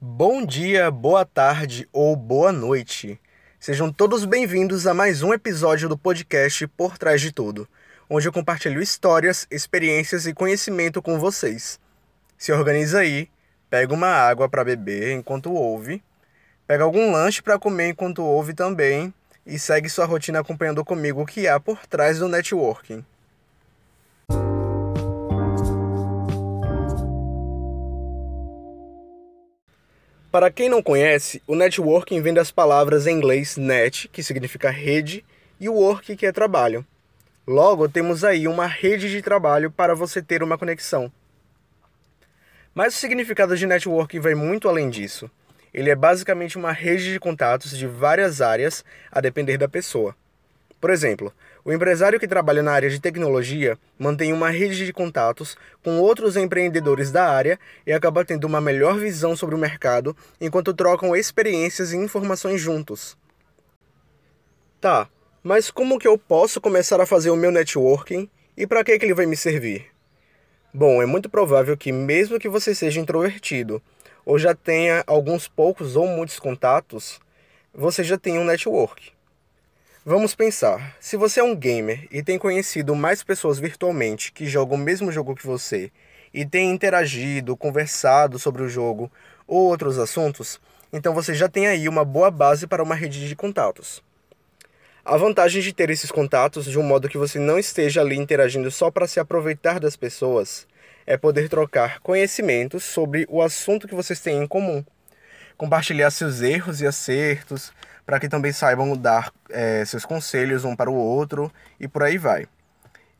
Bom dia, boa tarde ou boa noite. Sejam todos bem-vindos a mais um episódio do podcast Por Trás de Tudo, onde eu compartilho histórias, experiências e conhecimento com vocês. Se organiza aí, pega uma água para beber enquanto ouve, pega algum lanche para comer enquanto ouve também e segue sua rotina acompanhando comigo o que há por trás do networking. Para quem não conhece, o networking vem das palavras em inglês net, que significa rede, e work, que é trabalho. Logo, temos aí uma rede de trabalho para você ter uma conexão. Mas o significado de networking vai muito além disso. Ele é basicamente uma rede de contatos de várias áreas, a depender da pessoa. Por exemplo, o empresário que trabalha na área de tecnologia mantém uma rede de contatos com outros empreendedores da área e acaba tendo uma melhor visão sobre o mercado enquanto trocam experiências e informações juntos. Tá, mas como que eu posso começar a fazer o meu networking e para que, que ele vai me servir? Bom, é muito provável que, mesmo que você seja introvertido ou já tenha alguns poucos ou muitos contatos, você já tenha um network. Vamos pensar, se você é um gamer e tem conhecido mais pessoas virtualmente que jogam o mesmo jogo que você e tem interagido, conversado sobre o jogo ou outros assuntos, então você já tem aí uma boa base para uma rede de contatos. A vantagem de ter esses contatos de um modo que você não esteja ali interagindo só para se aproveitar das pessoas é poder trocar conhecimentos sobre o assunto que vocês têm em comum, compartilhar seus erros e acertos, para que também saibam dar é, seus conselhos um para o outro e por aí vai.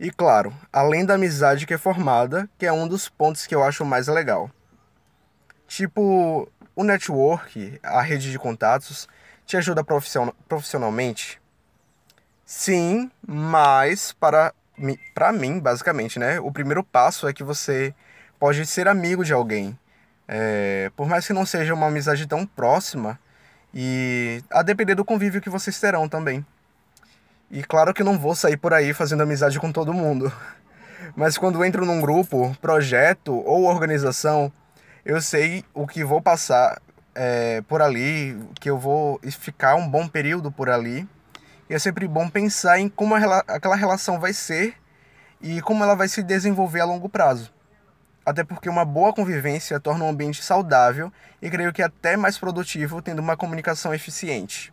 E claro, além da amizade que é formada, que é um dos pontos que eu acho mais legal. Tipo, o network, a rede de contatos, te ajuda profissionalmente? Sim, mas para, para mim, basicamente, né? O primeiro passo é que você pode ser amigo de alguém. É, por mais que não seja uma amizade tão próxima, e a depender do convívio que vocês terão também. E claro que não vou sair por aí fazendo amizade com todo mundo. Mas quando entro num grupo, projeto ou organização, eu sei o que vou passar é, por ali, que eu vou ficar um bom período por ali. E é sempre bom pensar em como aquela relação vai ser e como ela vai se desenvolver a longo prazo até porque uma boa convivência torna um ambiente saudável e creio que até mais produtivo tendo uma comunicação eficiente.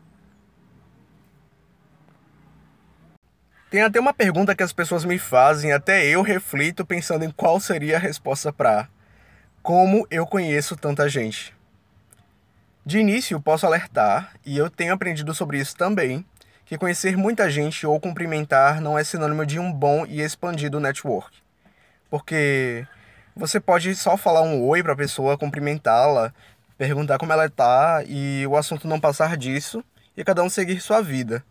Tem até uma pergunta que as pessoas me fazem, até eu reflito pensando em qual seria a resposta para como eu conheço tanta gente. De início, posso alertar, e eu tenho aprendido sobre isso também, que conhecer muita gente ou cumprimentar não é sinônimo de um bom e expandido network. Porque você pode só falar um oi para a pessoa, cumprimentá-la, perguntar como ela está e o assunto não passar disso e cada um seguir sua vida.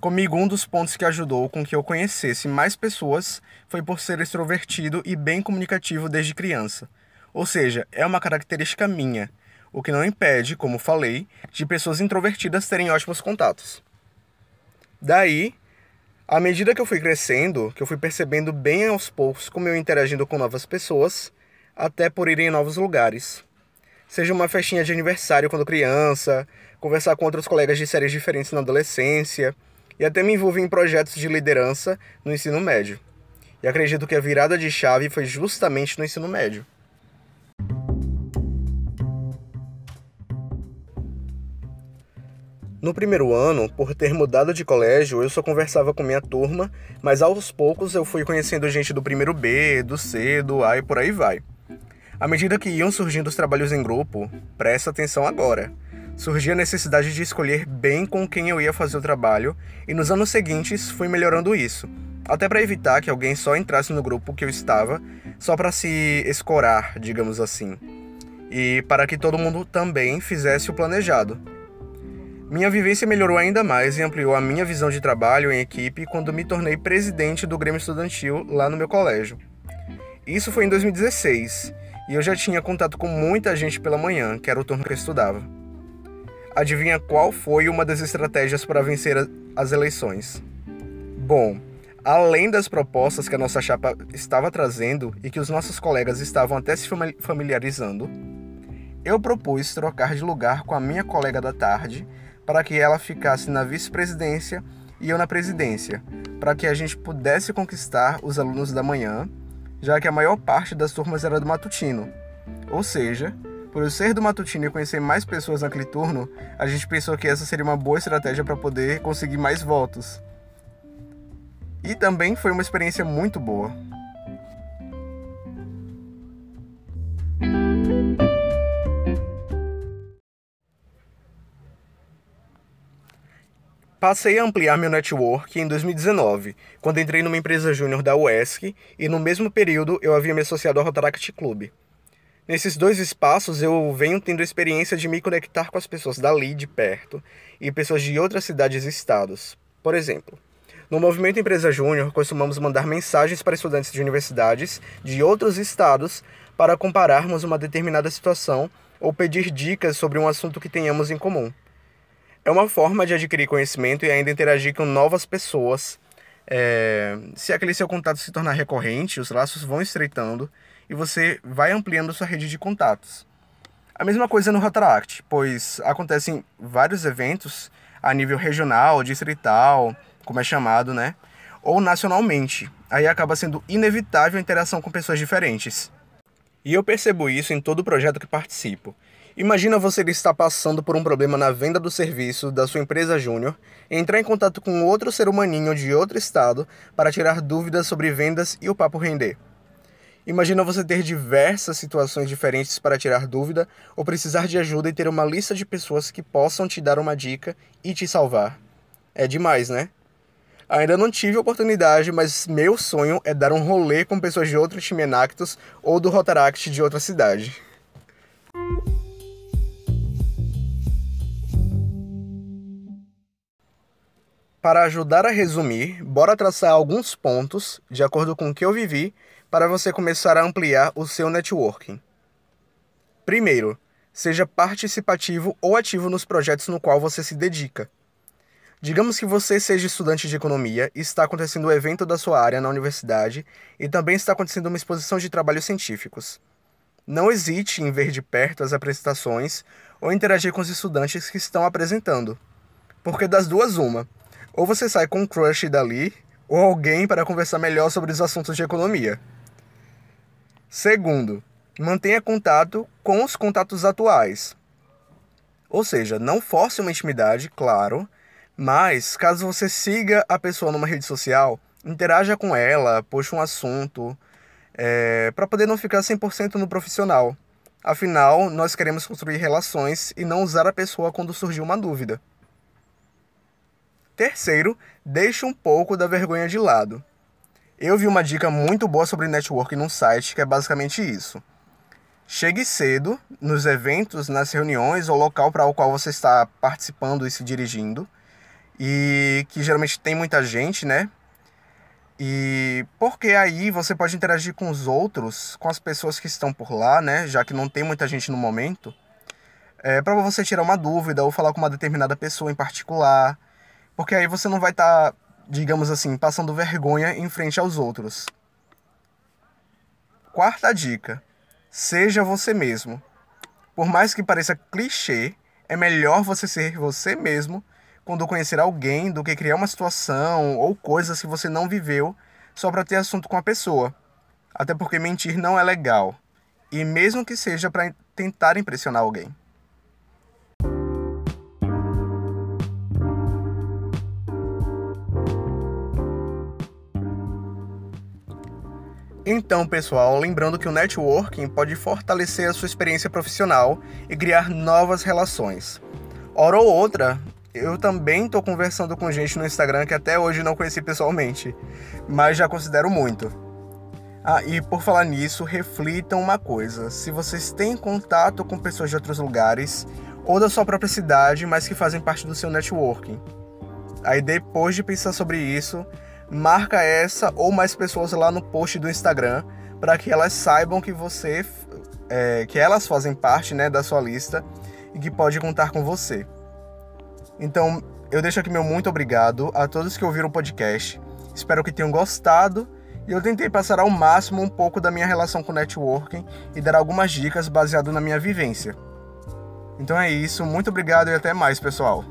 Comigo, um dos pontos que ajudou com que eu conhecesse mais pessoas foi por ser extrovertido e bem comunicativo desde criança. Ou seja, é uma característica minha, o que não impede, como falei, de pessoas introvertidas terem ótimos contatos. Daí, à medida que eu fui crescendo, que eu fui percebendo bem aos poucos como eu interagindo com novas pessoas, até por ir em novos lugares. Seja uma festinha de aniversário quando criança, conversar com outros colegas de séries diferentes na adolescência, e até me envolver em projetos de liderança no ensino médio. E acredito que a virada de chave foi justamente no ensino médio. No primeiro ano, por ter mudado de colégio, eu só conversava com minha turma, mas aos poucos eu fui conhecendo gente do primeiro B, do C, do A e por aí vai. À medida que iam surgindo os trabalhos em grupo, presta atenção agora. Surgia a necessidade de escolher bem com quem eu ia fazer o trabalho, e nos anos seguintes fui melhorando isso, até para evitar que alguém só entrasse no grupo que eu estava, só para se escorar, digamos assim, e para que todo mundo também fizesse o planejado. Minha vivência melhorou ainda mais e ampliou a minha visão de trabalho em equipe quando me tornei presidente do Grêmio Estudantil lá no meu colégio. Isso foi em 2016 e eu já tinha contato com muita gente pela manhã, que era o turno que eu estudava. Adivinha qual foi uma das estratégias para vencer as eleições? Bom, além das propostas que a nossa chapa estava trazendo e que os nossos colegas estavam até se familiarizando, eu propus trocar de lugar com a minha colega da tarde para que ela ficasse na vice-presidência e eu na presidência, para que a gente pudesse conquistar os alunos da manhã, já que a maior parte das turmas era do matutino. Ou seja, por eu ser do matutino e conhecer mais pessoas naquele turno, a gente pensou que essa seria uma boa estratégia para poder conseguir mais votos. E também foi uma experiência muito boa. Passei a ampliar meu network em 2019, quando entrei numa empresa júnior da UESC e no mesmo período eu havia me associado ao Rotaract Club. Nesses dois espaços eu venho tendo a experiência de me conectar com as pessoas dali de perto e pessoas de outras cidades e estados. Por exemplo, no Movimento Empresa Júnior costumamos mandar mensagens para estudantes de universidades de outros estados para compararmos uma determinada situação ou pedir dicas sobre um assunto que tenhamos em comum. É uma forma de adquirir conhecimento e ainda interagir com novas pessoas. É... Se aquele seu contato se tornar recorrente, os laços vão estreitando e você vai ampliando sua rede de contatos. A mesma coisa no Rotaract, pois acontecem vários eventos a nível regional, distrital, como é chamado, né? Ou nacionalmente. Aí acaba sendo inevitável a interação com pessoas diferentes. E eu percebo isso em todo projeto que participo. Imagina você estar passando por um problema na venda do serviço da sua empresa júnior, entrar em contato com outro ser humaninho de outro estado para tirar dúvidas sobre vendas e o papo render. Imagina você ter diversas situações diferentes para tirar dúvida ou precisar de ajuda e ter uma lista de pessoas que possam te dar uma dica e te salvar. É demais, né? Ainda não tive oportunidade, mas meu sonho é dar um rolê com pessoas de outro time Enactus ou do Rotaract de outra cidade. Para ajudar a resumir, bora traçar alguns pontos, de acordo com o que eu vivi, para você começar a ampliar o seu networking. Primeiro, seja participativo ou ativo nos projetos no qual você se dedica. Digamos que você seja estudante de economia e está acontecendo um evento da sua área na universidade e também está acontecendo uma exposição de trabalhos científicos. Não hesite em ver de perto as apresentações ou interagir com os estudantes que estão apresentando. Porque das duas, uma ou você sai com um crush dali, ou alguém para conversar melhor sobre os assuntos de economia. Segundo, mantenha contato com os contatos atuais. Ou seja, não force uma intimidade, claro, mas caso você siga a pessoa numa rede social, interaja com ela, puxe um assunto, é, para poder não ficar 100% no profissional. Afinal, nós queremos construir relações e não usar a pessoa quando surgir uma dúvida. Terceiro, deixe um pouco da vergonha de lado. Eu vi uma dica muito boa sobre networking num site que é basicamente isso. Chegue cedo nos eventos, nas reuniões ou local para o qual você está participando e se dirigindo, e que geralmente tem muita gente, né? E porque aí você pode interagir com os outros, com as pessoas que estão por lá, né? Já que não tem muita gente no momento, é, para você tirar uma dúvida ou falar com uma determinada pessoa em particular porque aí você não vai estar, tá, digamos assim, passando vergonha em frente aos outros. Quarta dica: seja você mesmo. Por mais que pareça clichê, é melhor você ser você mesmo quando conhecer alguém do que criar uma situação ou coisas que você não viveu só para ter assunto com a pessoa. Até porque mentir não é legal. E mesmo que seja para tentar impressionar alguém. Então, pessoal, lembrando que o networking pode fortalecer a sua experiência profissional e criar novas relações. Hora ou outra, eu também estou conversando com gente no Instagram que até hoje não conheci pessoalmente, mas já considero muito. Ah, e por falar nisso, reflitam uma coisa: se vocês têm contato com pessoas de outros lugares ou da sua própria cidade, mas que fazem parte do seu networking. Aí depois de pensar sobre isso, marca essa ou mais pessoas lá no post do Instagram para que elas saibam que você é, que elas fazem parte né, da sua lista e que pode contar com você. Então, eu deixo aqui meu muito obrigado a todos que ouviram o podcast. Espero que tenham gostado e eu tentei passar ao máximo um pouco da minha relação com networking e dar algumas dicas baseado na minha vivência. Então é isso, muito obrigado e até mais, pessoal.